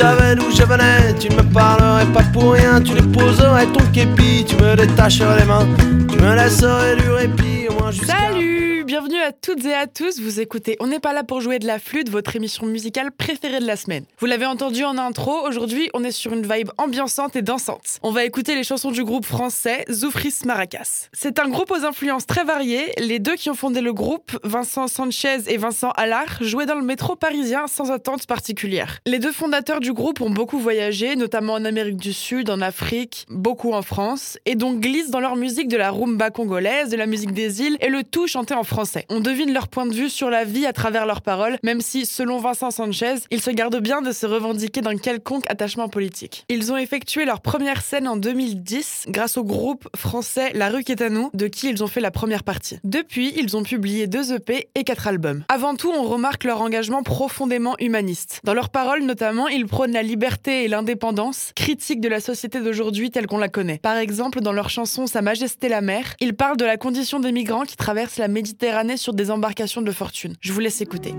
Savais d'où je venais, tu ne me parlerais pas pour rien. Tu déposerais ton képi, tu me détacherais les mains. Tu me laisserais du répit, au moins jusqu'à. Salut Bienvenue à toutes et à tous, vous écoutez On n'est pas là pour jouer de la flûte, votre émission musicale préférée de la semaine. Vous l'avez entendu en intro, aujourd'hui on est sur une vibe ambiançante et dansante. On va écouter les chansons du groupe français Zoufris Maracas. C'est un groupe aux influences très variées, les deux qui ont fondé le groupe, Vincent Sanchez et Vincent Allard, jouaient dans le métro parisien sans attente particulière. Les deux fondateurs du groupe ont beaucoup voyagé, notamment en Amérique du Sud, en Afrique, beaucoup en France, et donc glissent dans leur musique de la rumba congolaise, de la musique des îles et le tout chanté en français. On devine leur point de vue sur la vie à travers leurs paroles, même si, selon Vincent Sanchez, ils se gardent bien de se revendiquer d'un quelconque attachement politique. Ils ont effectué leur première scène en 2010 grâce au groupe français La Rue qui est à nous, de qui ils ont fait la première partie. Depuis, ils ont publié deux EP et quatre albums. Avant tout, on remarque leur engagement profondément humaniste. Dans leurs paroles, notamment, ils prônent la liberté et l'indépendance, critiques de la société d'aujourd'hui telle qu'on la connaît. Par exemple, dans leur chanson Sa Majesté la mer, ils parlent de la condition des migrants qui traversent la Méditerranée sur des embarcations de fortune. Je vous laisse écouter.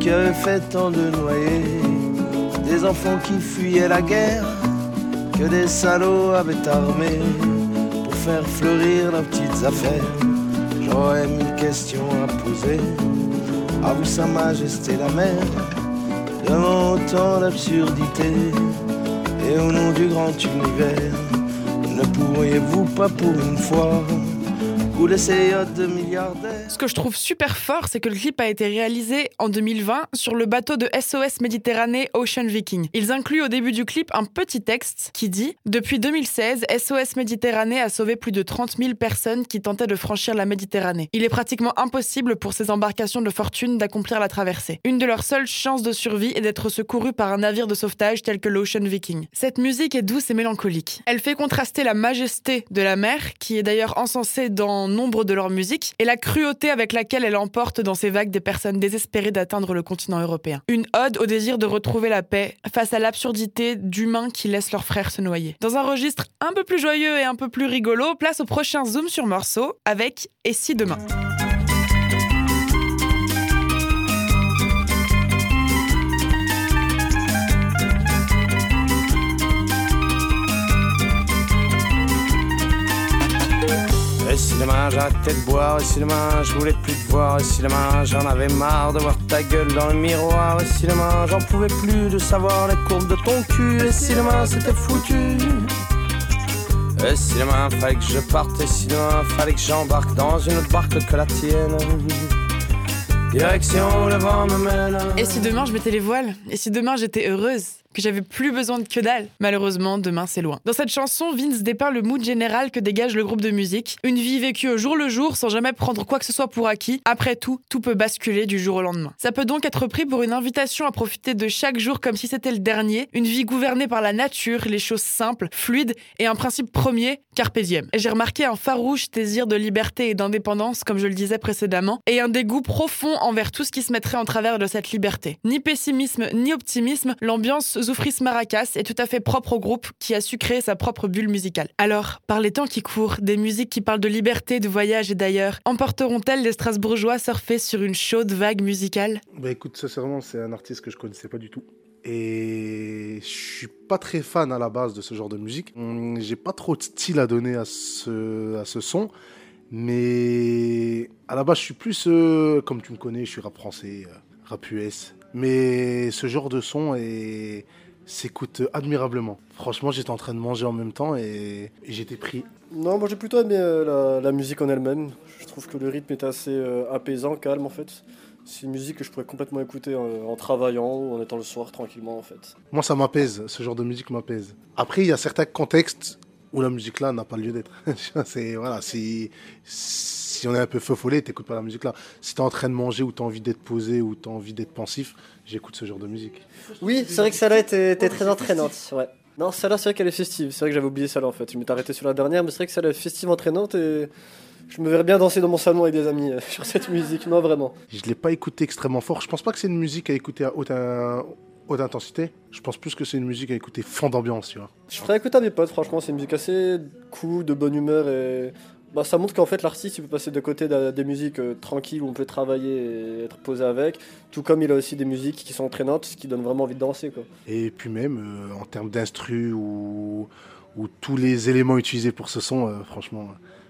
Qui avait fait tant de noyés, des enfants qui fuyaient la guerre, que des salauds avaient armé pour faire fleurir leurs petites affaires. J'aurais mille questions à poser à vous, Sa Majesté la mer, devant autant d'absurdité et au nom du grand univers. Pourriez-vous pas pour une fois de Ce que je trouve super fort, c'est que le clip a été réalisé en 2020 sur le bateau de SOS Méditerranée Ocean Viking. Ils incluent au début du clip un petit texte qui dit Depuis 2016, SOS Méditerranée a sauvé plus de 30 000 personnes qui tentaient de franchir la Méditerranée. Il est pratiquement impossible pour ces embarcations de fortune d'accomplir la traversée. Une de leurs seules chances de survie est d'être secouru par un navire de sauvetage tel que l'Ocean Viking. Cette musique est douce et mélancolique. Elle fait contraster la majesté de la mer, qui est d'ailleurs encensée dans nombre de leurs musiques, et la cruauté avec laquelle elle emporte dans ses vagues des personnes désespérées d'atteindre le continent européen. Une ode au désir de retrouver la paix face à l'absurdité d'humains qui laissent leurs frères se noyer. Dans un registre un peu plus joyeux et un peu plus rigolo, place au prochain zoom sur morceau avec Et si demain? Si demain j'arrêtais de boire, et si demain je voulais plus te voir, et si demain j'en avais marre de voir ta gueule dans le miroir, et si demain j'en pouvais plus de savoir les courbes de ton cul, et si demain c'était foutu. Et si demain fallait que je parte, et si demain fallait que j'embarque dans une autre barque que la tienne. Direction où le vent me mène. Et si demain je mettais les voiles? Et si demain j'étais heureuse? Que j'avais plus besoin de que dalle. Malheureusement, demain c'est loin. Dans cette chanson, Vince dépeint le mood général que dégage le groupe de musique. Une vie vécue au jour le jour sans jamais prendre quoi que ce soit pour acquis. Après tout, tout peut basculer du jour au lendemain. Ça peut donc être pris pour une invitation à profiter de chaque jour comme si c'était le dernier. Une vie gouvernée par la nature, les choses simples, fluides et un principe premier, carpe diem. J'ai remarqué un farouche désir de liberté et d'indépendance, comme je le disais précédemment, et un dégoût profond envers tout ce qui se mettrait en travers de cette liberté. Ni pessimisme, ni optimisme, l'ambiance Zoufris Maracas est tout à fait propre au groupe qui a su créer sa propre bulle musicale. Alors, par les temps qui courent, des musiques qui parlent de liberté, de voyage et d'ailleurs, emporteront-elles les Strasbourgeois surfer sur une chaude vague musicale? Bah écoute, sincèrement, c'est un artiste que je connaissais pas du tout. Et je suis pas très fan à la base de ce genre de musique. Hum, J'ai pas trop de style à donner à ce, à ce son. Mais à la base, je suis plus, euh, comme tu me connais, je suis rap français, euh, rap US. Mais ce genre de son est- s'écoute admirablement. Franchement, j'étais en train de manger en même temps et, et j'étais pris. Non, moi j'ai plutôt aimé euh, la, la musique en elle-même. Je trouve que le rythme est assez euh, apaisant, calme en fait. C'est une musique que je pourrais complètement écouter en, en travaillant ou en étant le soir tranquillement en fait. Moi, ça m'apaise. Ce genre de musique m'apaise. Après, il y a certains contextes où la musique là n'a pas lieu d'être. c'est voilà, si si on est un peu feu follet, t'écoutes pas la musique là. Si t'es en train de manger ou t'as envie d'être posé ou t'as envie d'être pensif, j'écoute ce genre de musique. Oui, c'est vrai que celle-là était, était très entraînante. Ouais. Non, celle-là, c'est vrai qu'elle est festive. C'est vrai que j'avais oublié celle-là en fait. Je m'étais arrêté sur la dernière, mais c'est vrai que celle-là est festive, entraînante et je me verrais bien danser dans mon salon avec des amis euh, sur cette musique. Non, vraiment. Je l'ai pas écouté extrêmement fort. Je pense pas que c'est une musique à écouter à haute, à haute intensité. Je pense plus que c'est une musique à écouter fond d'ambiance, tu vois. Je ferais écouter à mes potes, franchement, c'est une musique assez cool, de bonne humeur et. Bah, ça montre qu'en fait l'artiste il peut passer de côté de- des musiques euh, tranquilles où on peut travailler et être posé avec, tout comme il a aussi des musiques qui sont entraînantes, ce qui donne vraiment envie de danser quoi. Et puis même euh, en termes d'instru ou, ou tous les éléments utilisés pour ce son, euh, franchement,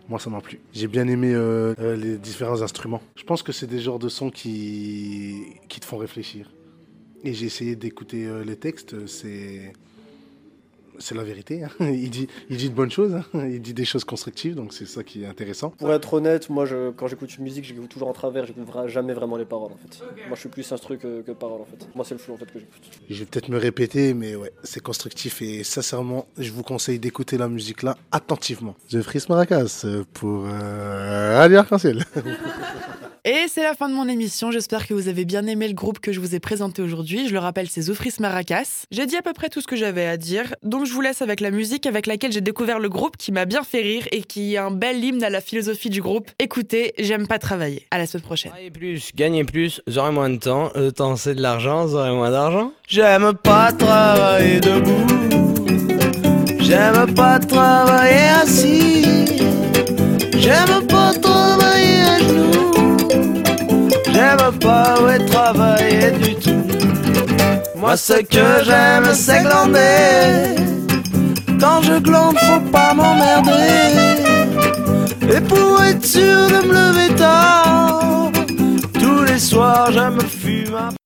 moi ça m'a plu. J'ai bien aimé les différents instruments. Je pense que c'est des genres de sons qui, qui te font réfléchir. Et j'ai essayé d'écouter euh, les textes, euh, c'est c'est la vérité. hein. Il, dit, il dit de bonnes choses, hein. il dit des choses constructives, donc c'est ça qui est intéressant. Pour être honnête, moi je, quand j'écoute une musique, j'écoute toujours en travers, j'écoute vra- jamais vraiment les paroles en fait. Moi je suis plus instru que, que parole en fait. Moi c'est le flow en fait que j'écoute. Je vais peut-être me répéter, mais ouais, c'est constructif et sincèrement, je vous conseille d'écouter la musique là attentivement. The Fris Maracas euh, pour euh, Radio Arc-en-Ciel. Et c'est la fin de mon émission. J'espère que vous avez bien aimé le groupe que je vous ai présenté aujourd'hui. Je le rappelle, c'est Zoufris Maracas. J'ai dit à peu près tout ce que j'avais à dire, donc je vous laisse avec la musique avec laquelle j'ai découvert le groupe qui m'a bien fait rire et qui est un bel hymne à la philosophie du groupe. Écoutez, j'aime pas travailler. À la semaine prochaine. Travailler plus, gagner plus, j'aurai moins de temps. Le temps c'est de l'argent, j'aurai moins d'argent. J'aime pas travailler debout. J'aime pas travailler assis. J'aime pas travailler. J'aime pas ouais, travailler du tout. Moi ce que j'aime c'est glander. Quand je glande faut pas m'emmerder. Et pour être sûr de me lever tard, tous les soirs je me fume un